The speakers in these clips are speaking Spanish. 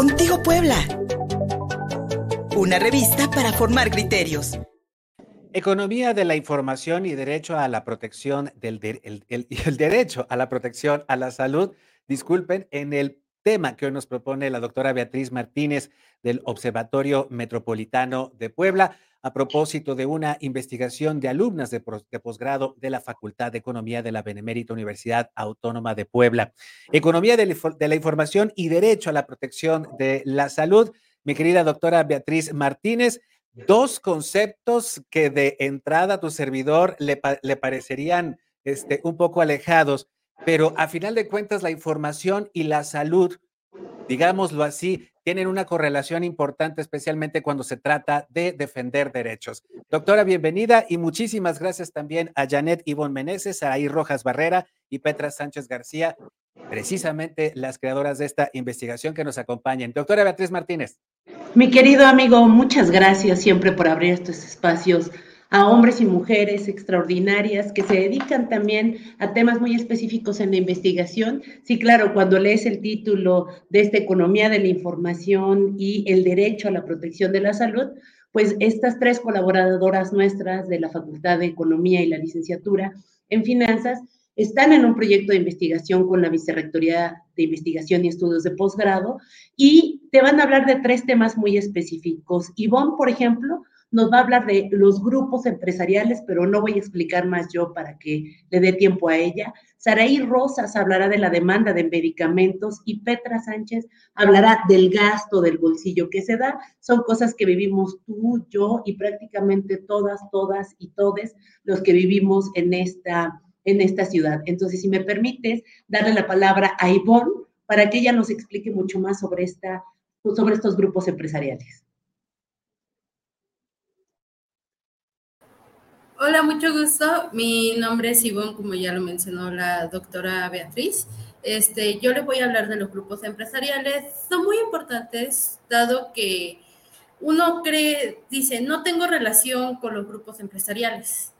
Contigo Puebla. Una revista para formar criterios. Economía de la información y derecho a la protección del el, el derecho a la protección a la salud. Disculpen, en el tema que hoy nos propone la doctora Beatriz Martínez del Observatorio Metropolitano de Puebla a propósito de una investigación de alumnas de, posgrado de la Facultad de Economía de la Benemérita Universidad Autónoma de Puebla. Economía de la, información y derecho a la protección de la salud. Mi querida doctora Beatriz Martínez, dos conceptos que de entrada a tu servidor le, le parecerían este, un poco alejados, pero a final de cuentas la información y la salud digámoslo así, tienen una correlación importante, especialmente cuando se trata de defender derechos. Doctora, bienvenida y muchísimas gracias también a Janet Ivonne Meneses, a Rojas Barrera y Petra Sánchez García, precisamente las creadoras de esta investigación que nos acompañen. Doctora Beatriz Martínez. Mi querido amigo, muchas gracias siempre por abrir estos espacios a hombres y mujeres extraordinarias que se dedican también a temas muy específicos en la investigación. Sí, claro, cuando lees el título de esta economía de la información y el derecho a la protección de la salud, pues estas tres colaboradoras nuestras de la Facultad de Economía y la licenciatura en Finanzas están en un proyecto de investigación con la Vicerrectoría de Investigación y Estudios de Posgrado y te van a hablar de tres temas muy específicos. Ivonne, por ejemplo, nos va a hablar de los grupos empresariales, pero no voy a explicar más yo para que le dé tiempo a ella. Saraí Rosas hablará de la demanda de medicamentos y Petra Sánchez hablará del gasto del bolsillo que se da. Son cosas que vivimos tú, yo y prácticamente todas, todas y todes los que vivimos en esta, en esta ciudad. Entonces, si me permites, darle la palabra a Ivonne para que ella nos explique mucho más sobre, esta, sobre estos grupos empresariales. Hola, mucho gusto. Mi nombre es Ivonne, como ya lo mencionó la doctora Beatriz. Este, yo les voy a hablar de los grupos empresariales. Son muy importantes, dado que uno cree, dice, no tengo relación con los grupos empresariales.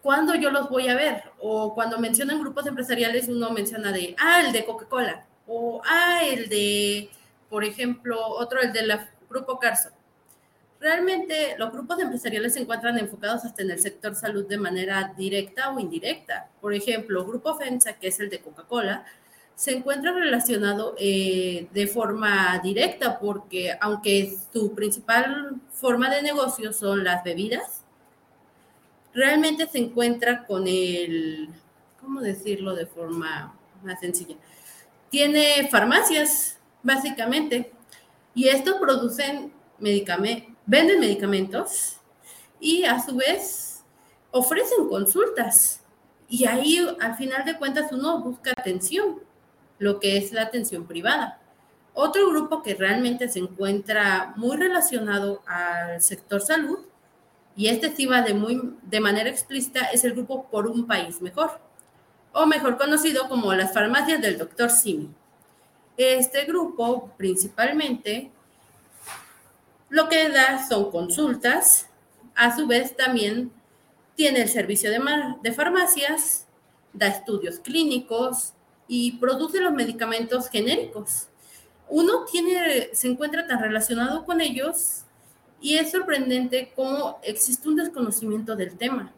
¿Cuándo yo los voy a ver? O cuando mencionan grupos empresariales, uno menciona de, ah, el de Coca-Cola, o ah, el de, por ejemplo, otro, el del Grupo Carso. Realmente los grupos empresariales se encuentran enfocados hasta en el sector salud de manera directa o indirecta. Por ejemplo, Grupo FEMSA, que es el de Coca-Cola, se encuentra relacionado eh, de forma directa porque aunque su principal forma de negocio son las bebidas, realmente se encuentra con el, ¿cómo decirlo de forma más sencilla? Tiene farmacias, básicamente, y estos producen medicamentos venden medicamentos y a su vez ofrecen consultas. Y ahí, al final de cuentas, uno busca atención, lo que es la atención privada. Otro grupo que realmente se encuentra muy relacionado al sector salud, y este sí de, muy, de manera explícita, es el grupo Por un País Mejor, o mejor conocido como las farmacias del doctor Simi. Este grupo principalmente lo que da son consultas, a su vez también tiene el servicio de, farmacias, da estudios clínicos y produce los medicamentos genéricos. Uno tiene, se encuentra tan relacionado con ellos y es sorprendente cómo existe un desconocimiento del tema.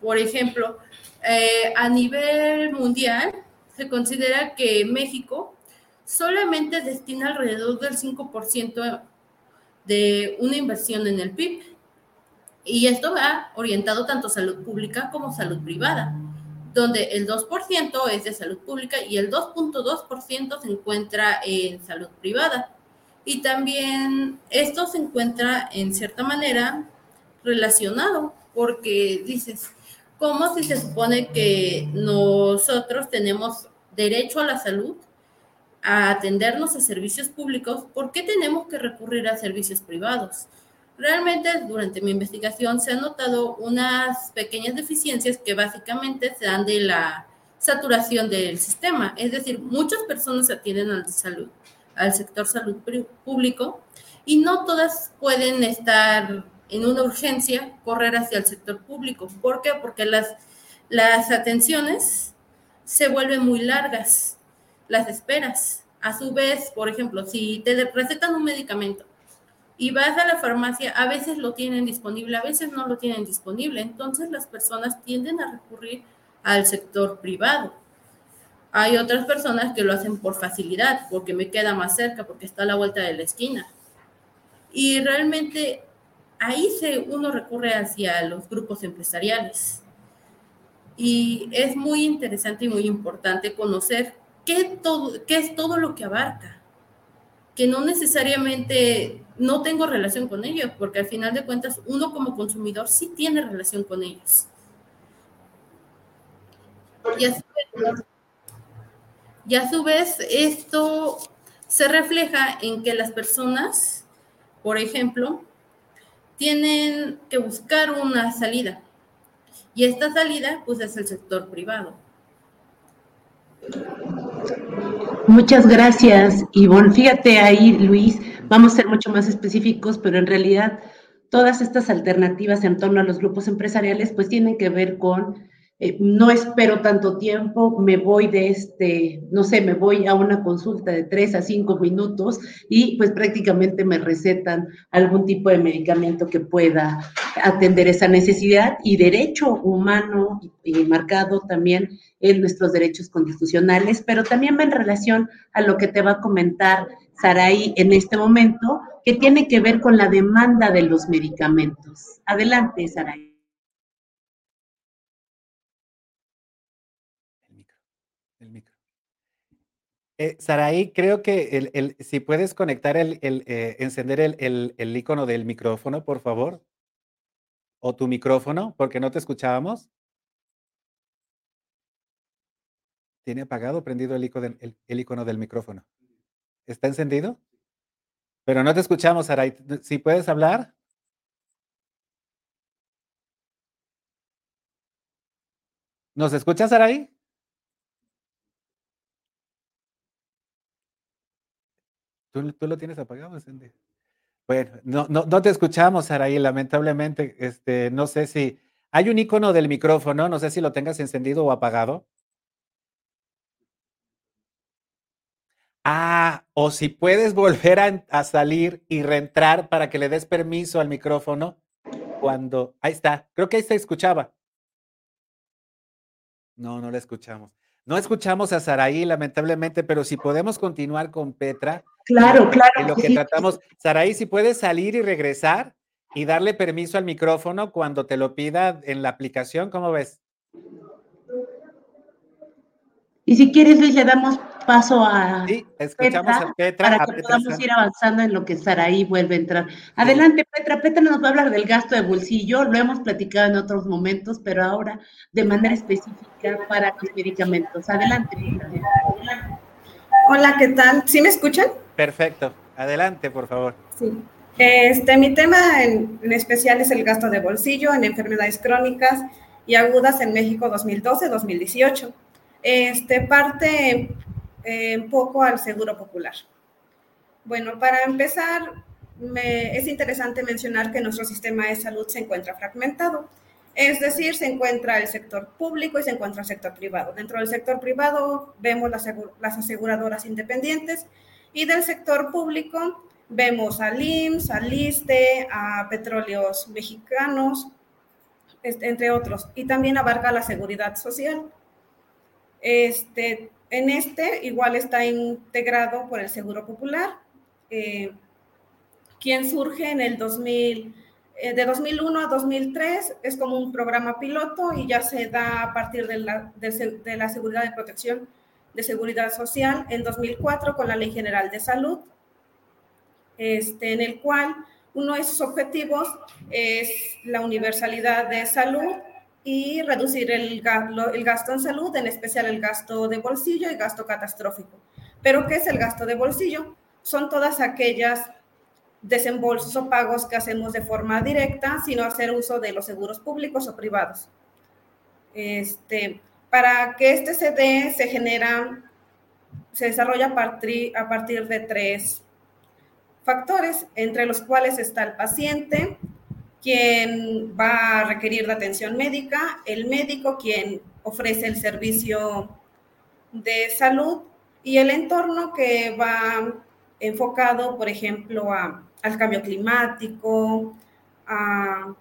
Por ejemplo, eh, a nivel mundial se considera que México solamente destina alrededor del 5% de una inversión en el PIB. Y esto va orientado tanto a salud pública como salud privada, donde el 2% es de salud pública y el 2.2% se encuentra en salud privada. Y también esto se encuentra en cierta manera relacionado, porque dices, ¿cómo si se supone que nosotros tenemos derecho a la salud a atendernos a servicios públicos, ¿por qué tenemos que recurrir a servicios privados? Realmente durante mi investigación se han notado unas pequeñas deficiencias que básicamente se dan de la saturación del sistema, es decir, muchas personas atienden al salud, al sector salud público y no todas pueden estar en una urgencia correr hacia el sector público. ¿Por qué? Porque las, las atenciones se vuelven muy largas las esperas. A su vez, por ejemplo, si te recetan un medicamento y vas a la farmacia, a veces lo tienen disponible, a veces no lo tienen disponible. Entonces las personas tienden a recurrir al sector privado. Hay otras personas que lo hacen por facilidad, porque me queda más cerca, porque está a la vuelta de la esquina. Y realmente ahí se, uno recurre hacia los grupos empresariales. Y es muy interesante y muy importante conocer qué, todo, qué es todo lo que abarca, que no necesariamente no tengo relación con ellos, porque al final de cuentas uno como consumidor sí tiene relación con ellos. Y a, su vez, y a su vez esto se refleja en que las personas, por ejemplo, tienen que buscar una salida. Y esta salida, pues, es el sector privado. Muchas gracias, Ivonne. Fíjate ahí, Luis, vamos a ser mucho más específicos, pero en realidad todas estas alternativas en torno a los grupos empresariales, pues tienen que ver con eh, no espero tanto tiempo, me voy de este, no sé, me voy a una consulta de tres a cinco minutos y pues prácticamente me recetan algún tipo de medicamento que pueda atender esa necesidad y derecho humano y marcado también en nuestros derechos constitucionales, pero también va en relación a lo que te va a comentar Saraí en este momento, que tiene que ver con la demanda de los medicamentos. Adelante, Saraí. Eh, Saraí, creo que el, si puedes conectar el, eh, encender el, el, icono del micrófono, por favor. O tu micrófono, porque no te escuchábamos. ¿Tiene apagado o prendido el icono, del, el, icono del micrófono? ¿Está encendido? Pero no te escuchamos, Saraí. Si puedes hablar. ¿Nos escuchas, Saraí? ¿Tú, lo tienes apagado, Cindy? Bueno, no, no, no, te escuchamos, Saraí, lamentablemente. Este, no sé si. Hay un icono del micrófono, no sé si lo tengas encendido o apagado. Ah, o si puedes volver a, a, salir y reentrar para que le des permiso al micrófono cuando. Ahí está, creo que ahí se escuchaba. No, no la escuchamos. No escuchamos a Saraí, lamentablemente, pero si podemos continuar con Petra. Claro, claro. En lo que tratamos. Saraí, si puedes salir y regresar y darle permiso al micrófono cuando te lo pida en la aplicación, ¿cómo ves? Y si quieres, Luis, le damos paso a, sí, escuchamos Petra, a Petra para que podamos ir avanzando en lo que Saraí vuelve a entrar. Adelante, Petra. Petra nos va a hablar del gasto de bolsillo. Lo hemos platicado en otros momentos, pero ahora de manera específica para los medicamentos. Adelante. Hola, ¿qué tal? ¿Sí me escuchan? Perfecto. Adelante, por favor. Sí. Este, mi tema en, en especial es el gasto de bolsillo en enfermedades crónicas y agudas en México 2012-2018 este, parte eh, un poco al seguro popular. Bueno, para empezar, me, es interesante mencionar que nuestro sistema de salud se encuentra fragmentado. Es decir, se encuentra el sector público y se encuentra el sector privado. Dentro del sector privado vemos las, aseguradoras independientes y del sector público vemos al IMSS, al ISTE, a Petróleos Mexicanos, entre otros. Y también abarca la seguridad social. Este, en este igual está integrado por el Seguro Popular, eh, quien surge en el 2000, eh, de 2001 a 2003, es como un programa piloto y ya se da a partir de la, de, la seguridad de protección de seguridad social en 2004 con la Ley General de Salud, este, en el cual uno de sus objetivos es la universalidad de salud y reducir el, gasto en salud, en especial el gasto de bolsillo y gasto catastrófico. Pero ¿qué es el gasto de bolsillo? Son todas aquellas desembolsos o pagos que hacemos de forma directa, sino hacer uso de los seguros públicos o privados. Este, para que este se dé, se genera, se desarrolla a partir, a partir de tres factores, entre los cuales está el paciente, quien va a requerir la atención médica, el médico quien ofrece el servicio de salud y el entorno que va enfocado, por ejemplo, al cambio climático, a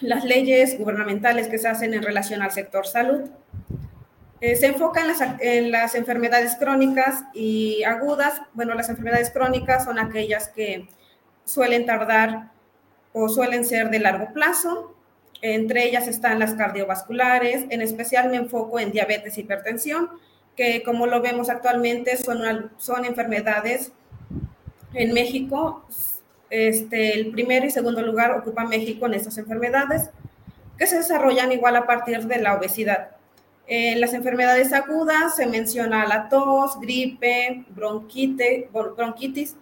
las leyes gubernamentales que se hacen en relación al sector salud. Eh, se enfoca en las, en las, enfermedades crónicas y agudas. Bueno, las enfermedades crónicas son aquellas que suelen tardar suelen ser de largo plazo. Entre ellas están las cardiovasculares. En especial me enfoco en diabetes y hipertensión, que como lo vemos actualmente son, son enfermedades en México. Este, el primero y segundo lugar ocupa México en estas enfermedades, que se desarrollan igual a partir de la obesidad. En las enfermedades agudas se menciona la tos, gripe, bronquite, bronquitis,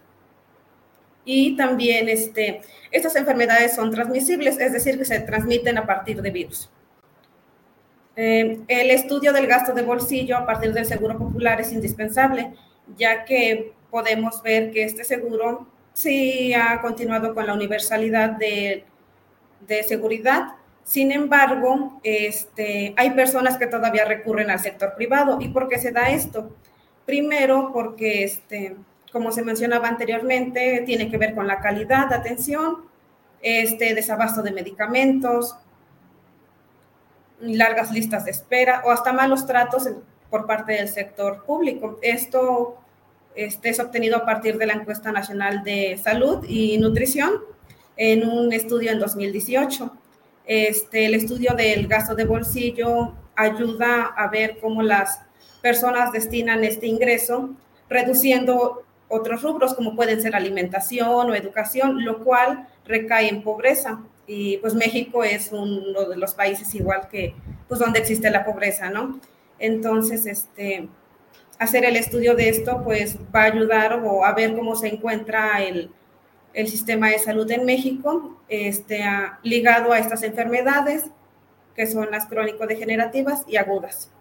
y también este, estas enfermedades son transmisibles, es decir, que se transmiten a partir de virus. Eh, el estudio del gasto de bolsillo a partir del seguro popular es indispensable, ya que podemos ver que este seguro sí ha continuado con la universalidad de, de seguridad. Sin embargo, este, hay personas que todavía recurren al sector privado. ¿Y por qué se da esto? Primero, porque este, como se mencionaba anteriormente, tiene que ver con la calidad de atención, este desabasto de medicamentos, largas listas de espera o hasta malos tratos por parte del sector público. Esto este, es obtenido a partir de la encuesta nacional de salud y nutrición en un estudio en 2018. Este, el estudio del gasto de bolsillo ayuda a ver cómo las personas destinan este ingreso, reduciendo otros rubros como pueden ser alimentación o educación, lo cual recae en pobreza. Y pues México es uno de los países igual que, pues donde existe la pobreza, ¿no? Entonces, este, hacer el estudio de esto, pues va a ayudar o a ver cómo se encuentra el, el sistema de salud en México, este, ligado a estas enfermedades, que son las crónico-degenerativas y agudas.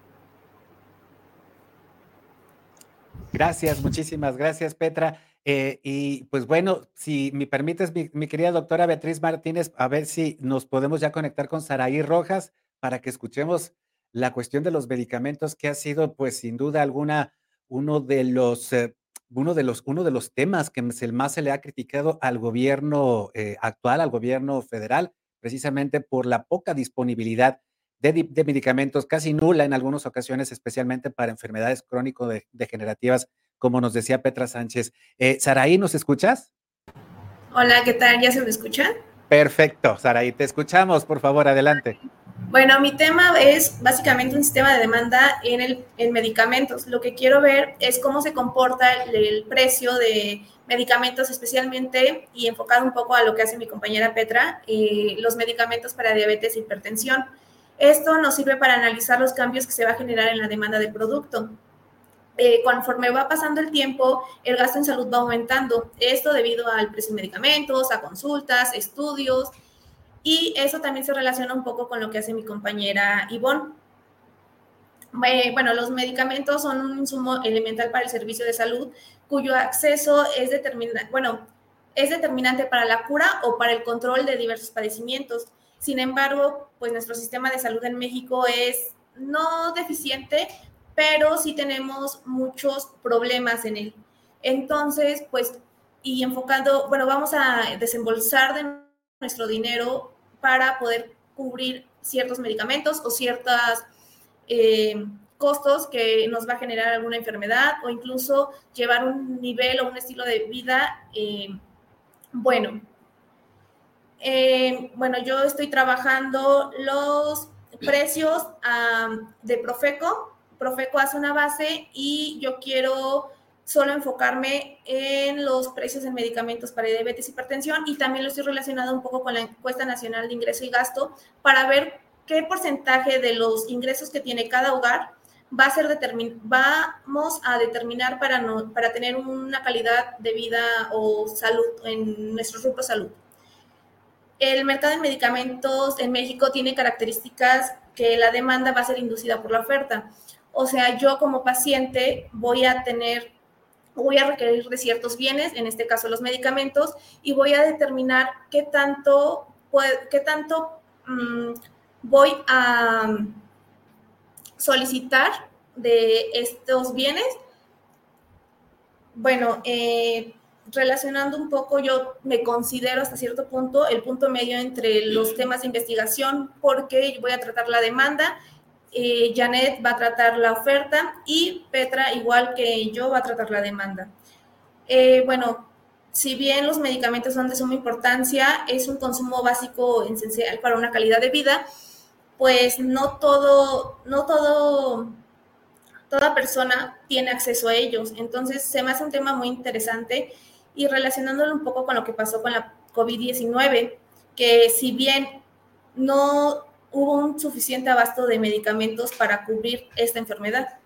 Gracias, muchísimas gracias, Petra. Eh, y pues bueno, si me permites, mi, querida doctora Beatriz Martínez, a ver si nos podemos ya conectar con Saraí Rojas para que escuchemos la cuestión de los medicamentos, que ha sido, pues sin duda alguna, uno de los, eh, uno de los, uno de los temas que más se le ha criticado al gobierno eh, actual, al gobierno federal, precisamente por la poca disponibilidad de, medicamentos casi nula en algunas ocasiones, especialmente para enfermedades crónico-degenerativas, como nos decía Petra Sánchez. Eh, Saraí, ¿nos escuchas? Hola, ¿qué tal? ¿Ya se me escucha? Perfecto, Saraí, te escuchamos, por favor, adelante. Bueno, mi tema es básicamente un sistema de demanda en, el, en medicamentos. Lo que quiero ver es cómo se comporta el, precio de medicamentos, especialmente y enfocado un poco a lo que hace mi compañera Petra, eh, los medicamentos para diabetes e hipertensión. Esto nos sirve para analizar los cambios que se va a generar en la demanda de producto. Eh, conforme va pasando el tiempo, el gasto en salud va aumentando. Esto debido al precio de medicamentos, a consultas, estudios, y eso también se relaciona un poco con lo que hace mi compañera Ivonne. Eh, bueno, los medicamentos son un insumo elemental para el servicio de salud cuyo acceso es, determinante, bueno, es determinante para la cura o para el control de diversos padecimientos. Sin embargo, pues nuestro sistema de salud en México es no deficiente, pero sí tenemos muchos problemas en él. Entonces, pues, y enfocando, bueno, vamos a desembolsar de nuestro dinero para poder cubrir ciertos medicamentos o ciertos eh, costos que nos va a generar alguna enfermedad o incluso llevar un nivel o un estilo de vida eh, bueno. Eh, bueno, yo estoy trabajando los precios de Profeco. Profeco hace una base y yo quiero solo enfocarme en los precios en medicamentos para diabetes y hipertensión y también lo estoy relacionado un poco con la encuesta nacional de ingreso y gasto para ver qué porcentaje de los ingresos que tiene cada hogar va a ser determin vamos a determinar para, no, para tener una calidad de vida o salud en nuestro grupo salud el mercado de medicamentos en México tiene características que la demanda va a ser inducida por la oferta. O sea, yo como paciente voy a tener, voy a requerir de ciertos bienes, en este caso los medicamentos, y voy a determinar qué tanto, qué tanto mm, voy a solicitar de estos bienes Bueno, eh, relacionando un poco, yo me considero hasta cierto punto el punto medio entre los temas de investigación, porque voy a tratar la demanda, eh, Janet va a tratar la oferta y Petra, igual que yo, va a tratar la demanda. Eh, bueno, si bien los medicamentos son de suma importancia, es un consumo básico esencial para una calidad de vida, pues no todo, no todo, toda persona tiene acceso a ellos. Entonces, se me hace un tema muy interesante y relacionándolo un poco con lo que pasó con la COVID-19, que si bien no hubo un suficiente abasto de medicamentos para cubrir esta enfermedad.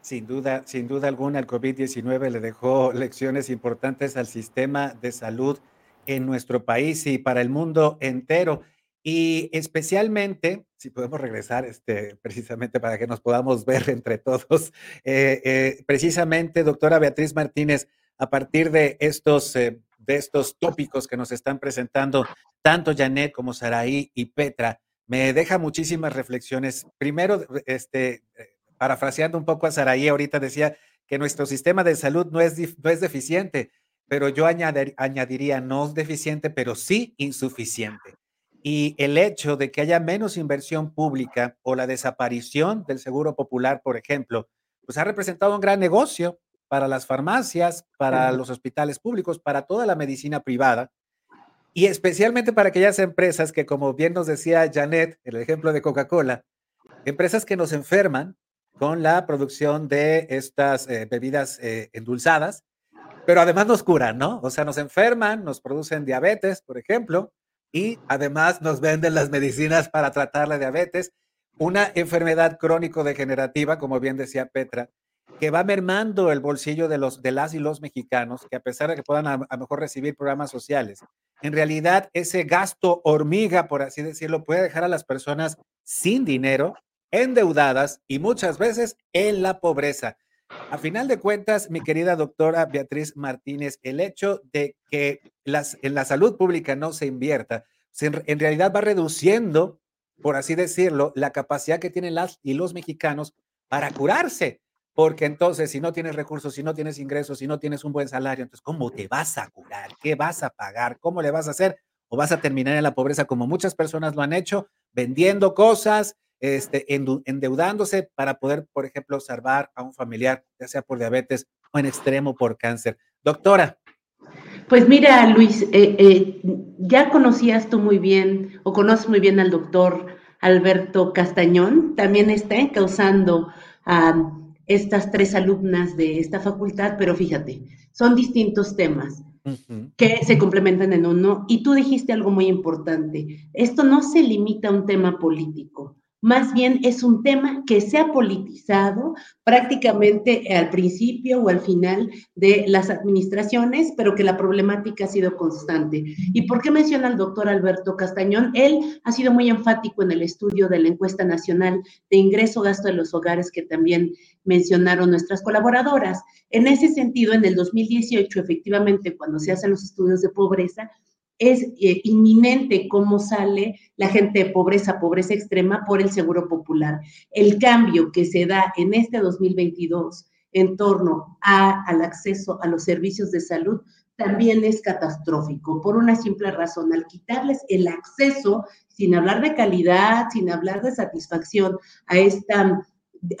Sin duda, sin duda alguna, el COVID-19 le dejó lecciones importantes al sistema de salud en nuestro país y para el mundo entero. Y especialmente, si podemos regresar este, precisamente para que nos podamos ver entre todos, eh, eh, precisamente, doctora Beatriz Martínez, a partir de estos, eh, de estos tópicos que nos están presentando tanto Janet como Saraí y Petra, me deja muchísimas reflexiones. Primero, este, eh, parafraseando un poco a Saraí, ahorita decía que nuestro sistema de salud no es, no es deficiente, pero yo añadiría no es deficiente, pero sí insuficiente. Y el hecho de que haya menos inversión pública o la desaparición del seguro popular, por ejemplo, pues ha representado un gran negocio para las farmacias, para los hospitales públicos, para toda la medicina privada y especialmente para aquellas empresas que, como bien nos decía Janet, el ejemplo de Coca-Cola, empresas que nos enferman con la producción de estas eh, bebidas eh, endulzadas, pero además nos curan, ¿no? O sea, nos enferman, nos producen diabetes, por ejemplo, y además nos venden las medicinas para tratar la diabetes, una enfermedad crónico-degenerativa, como bien decía Petra, que va mermando el bolsillo de, los, de las y los mexicanos, que a pesar de que puedan a, mejor recibir programas sociales, en realidad ese gasto hormiga, por así decirlo, puede dejar a las personas sin dinero, endeudadas y muchas veces en la pobreza. A final de cuentas, mi querida doctora Beatriz Martínez, el hecho de que las, en la salud pública no se invierta, en realidad va reduciendo, por así decirlo, la capacidad que tienen las y los mexicanos para curarse porque entonces si no tienes recursos, si no tienes ingresos, si no tienes un buen salario, entonces ¿cómo te vas a curar? ¿Qué vas a pagar? ¿Cómo le vas a hacer? ¿O vas a terminar en la pobreza como muchas personas lo han hecho, vendiendo cosas, este, endeudándose para poder, por ejemplo, salvar a un familiar, ya sea por diabetes o en extremo por cáncer? Doctora. Pues mira, Luis, eh, eh, ya conocías tú muy bien o conoces muy bien al doctor Alberto Castañón, también está causando estas tres alumnas de esta facultad, pero fíjate, son distintos temas que se complementan en uno. Y tú dijiste algo muy importante, esto no se limita a un tema político, más bien es un tema que se ha politizado prácticamente al principio o al final de las administraciones, pero que la problemática ha sido constante. ¿Y por qué menciona al doctor Alberto Castañón? Él ha sido muy enfático en el estudio de la encuesta nacional de ingreso-gasto de los hogares que también mencionaron nuestras colaboradoras. En ese sentido, en el 2018, efectivamente, cuando se hacen los estudios de pobreza, es eh, inminente cómo sale la gente de pobreza, pobreza extrema por el Seguro Popular. El cambio que se da en este 2022 en torno al acceso a los servicios de salud también es catastrófico por una simple razón. Al quitarles el acceso, sin hablar de calidad, sin hablar de satisfacción a esta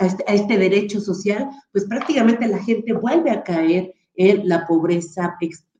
este, a este, derecho social, pues prácticamente la gente vuelve a caer en la pobreza extrema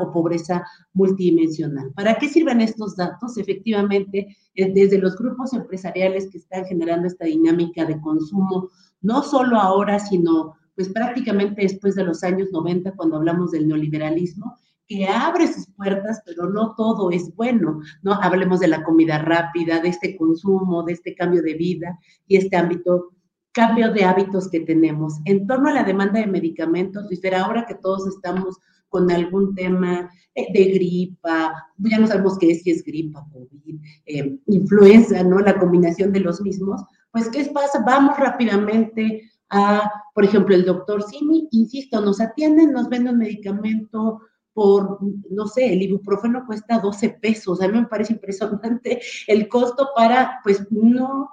o pobreza multidimensional. ¿Para qué sirven estos datos? Efectivamente, desde los grupos empresariales que están generando esta dinámica de consumo, no solo ahora, sino pues prácticamente después de los años 90, cuando hablamos del neoliberalismo, que abre sus puertas, pero no todo es bueno, ¿no? Hablemos de la comida rápida, de este consumo, de este cambio de vida y este ámbito, cambio de hábitos que tenemos. En torno a la demanda de medicamentos, y ahora que todos estamos con algún tema de gripa, ya no sabemos qué es, si es gripa, COVID, eh, influenza, ¿no? La combinación de los mismos, pues ¿qué pasa? Vamos rápidamente a, por ejemplo, el doctor Simi, insisto, nos atienden, nos venden un medicamento por, no sé, el ibuprofeno cuesta 12 pesos, a mí me parece impresionante el costo para, pues, no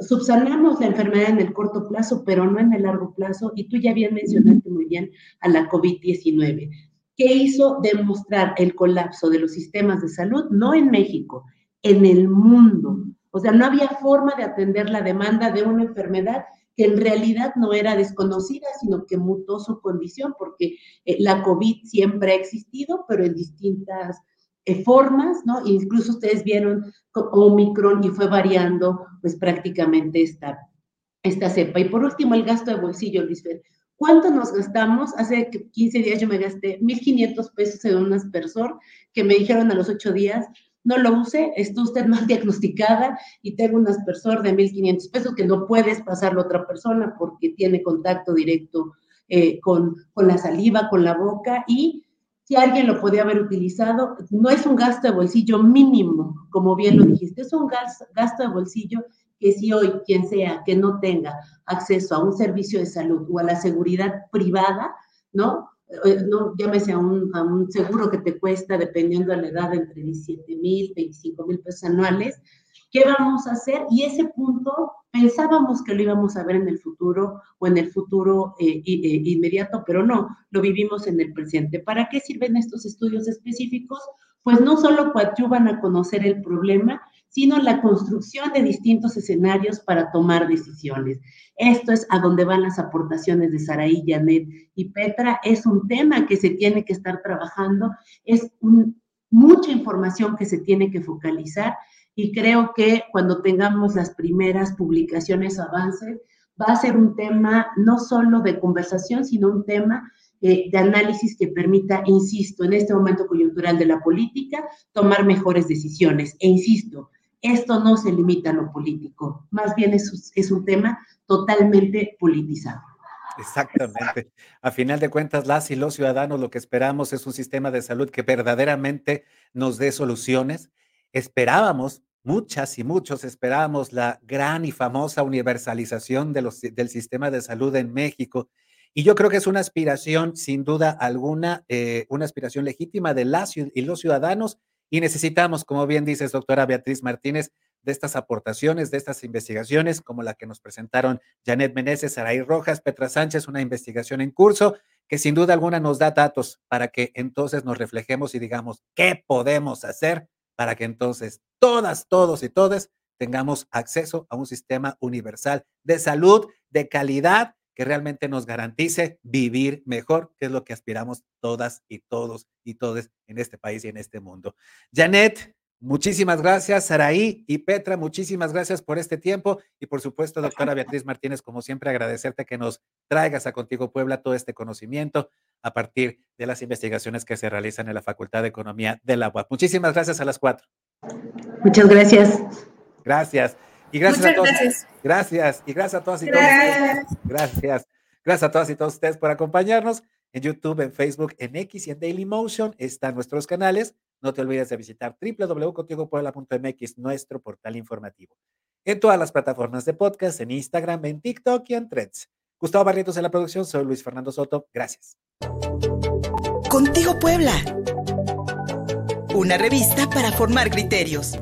subsanamos la enfermedad en el corto plazo, pero no en el largo plazo. Y tú ya bien mencionaste muy bien a la COVID-19. ¿Qué hizo? Demostrar el colapso de los sistemas de salud, no en México, en el mundo. O sea, no había forma de atender la demanda de una enfermedad que en realidad no era desconocida, sino que mutó su condición, porque eh, la COVID siempre ha existido, pero en distintas eh, formas, ¿no? Incluso ustedes vieron Omicron y fue variando, pues prácticamente esta, esta cepa. Y por último, el gasto de bolsillo, Luis Fer. ¿Cuánto nos gastamos? Hace 15 días yo me gasté 1.500 pesos en un aspersor que me dijeron a los 8 días, no lo use, está usted mal diagnosticada y tengo un aspersor de 1.500 pesos que no puedes pasarlo a otra persona porque tiene contacto directo eh, con, con la saliva, con la boca y si alguien lo podía haber utilizado, no es un gasto de bolsillo mínimo, como bien lo dijiste, es un gasto de bolsillo que si hoy quien sea que no tenga acceso a un servicio de salud o a la seguridad privada, ¿no? Eh, no llámese a un, a un seguro que te cuesta, dependiendo de la edad, entre 17 mil, 25 mil pesos anuales, ¿qué vamos a hacer? Y ese punto pensábamos que lo íbamos a ver en el futuro o en el futuro eh, eh, inmediato, pero no, lo vivimos en el presente. ¿Para qué sirven estos estudios específicos? Pues no solo coadyuvan a conocer el problema, sino la construcción de distintos escenarios para tomar decisiones. Esto es a donde van las aportaciones de Saraí, Janet y Petra. Es un tema que se tiene que estar trabajando, es mucha información que se tiene que focalizar y creo que cuando tengamos las primeras publicaciones avance, va a ser un tema no solo de conversación, sino un tema eh, de análisis que permita, insisto, en este momento coyuntural de la política, tomar mejores decisiones. E insisto, esto no se limita a lo político, más bien es, es un tema totalmente politizado. Exactamente. A final de cuentas, las y los ciudadanos lo que esperamos es un sistema de salud que verdaderamente nos dé soluciones. Esperábamos, muchas y muchos esperábamos la gran y famosa universalización del sistema de salud en México. Y yo creo que es una aspiración, sin duda alguna, eh, una aspiración legítima de las y los ciudadanos y necesitamos, como bien dices, doctora Beatriz Martínez, de estas aportaciones, de estas investigaciones, como la que nos presentaron Janet Meneses, Saraí Rojas, Petra Sánchez, una investigación en curso que sin duda alguna nos da datos para que entonces nos reflejemos y digamos qué podemos hacer para que entonces todas, todos y todas tengamos acceso a un sistema universal de salud, de calidad, que realmente nos garantice vivir mejor, que es lo que aspiramos todas y todos y todes en este país y en este mundo. Janet, muchísimas gracias. Saraí y Petra, muchísimas gracias por este tiempo. Y por supuesto, doctora Beatriz Martínez, como siempre, agradecerte que nos traigas a Contigo Puebla todo este conocimiento a partir de las investigaciones que se realizan en la Facultad de Economía de la UAP. Muchísimas gracias a las cuatro. Muchas gracias. Gracias. Y gracias a todos. Gracias. Y gracias a todas y todos ustedes. Gracias. Gracias a todas y todos ustedes por acompañarnos en YouTube, en Facebook, en X y en Dailymotion. Están nuestros canales. No te olvides de visitar www.contigopuebla.mx, nuestro portal informativo. En todas las plataformas de podcast, en Instagram, en TikTok y en Threads. Gustavo Barrientos en la producción. Soy Luis Fernando Soto. Gracias. Contigo Puebla. Una revista para formar criterios.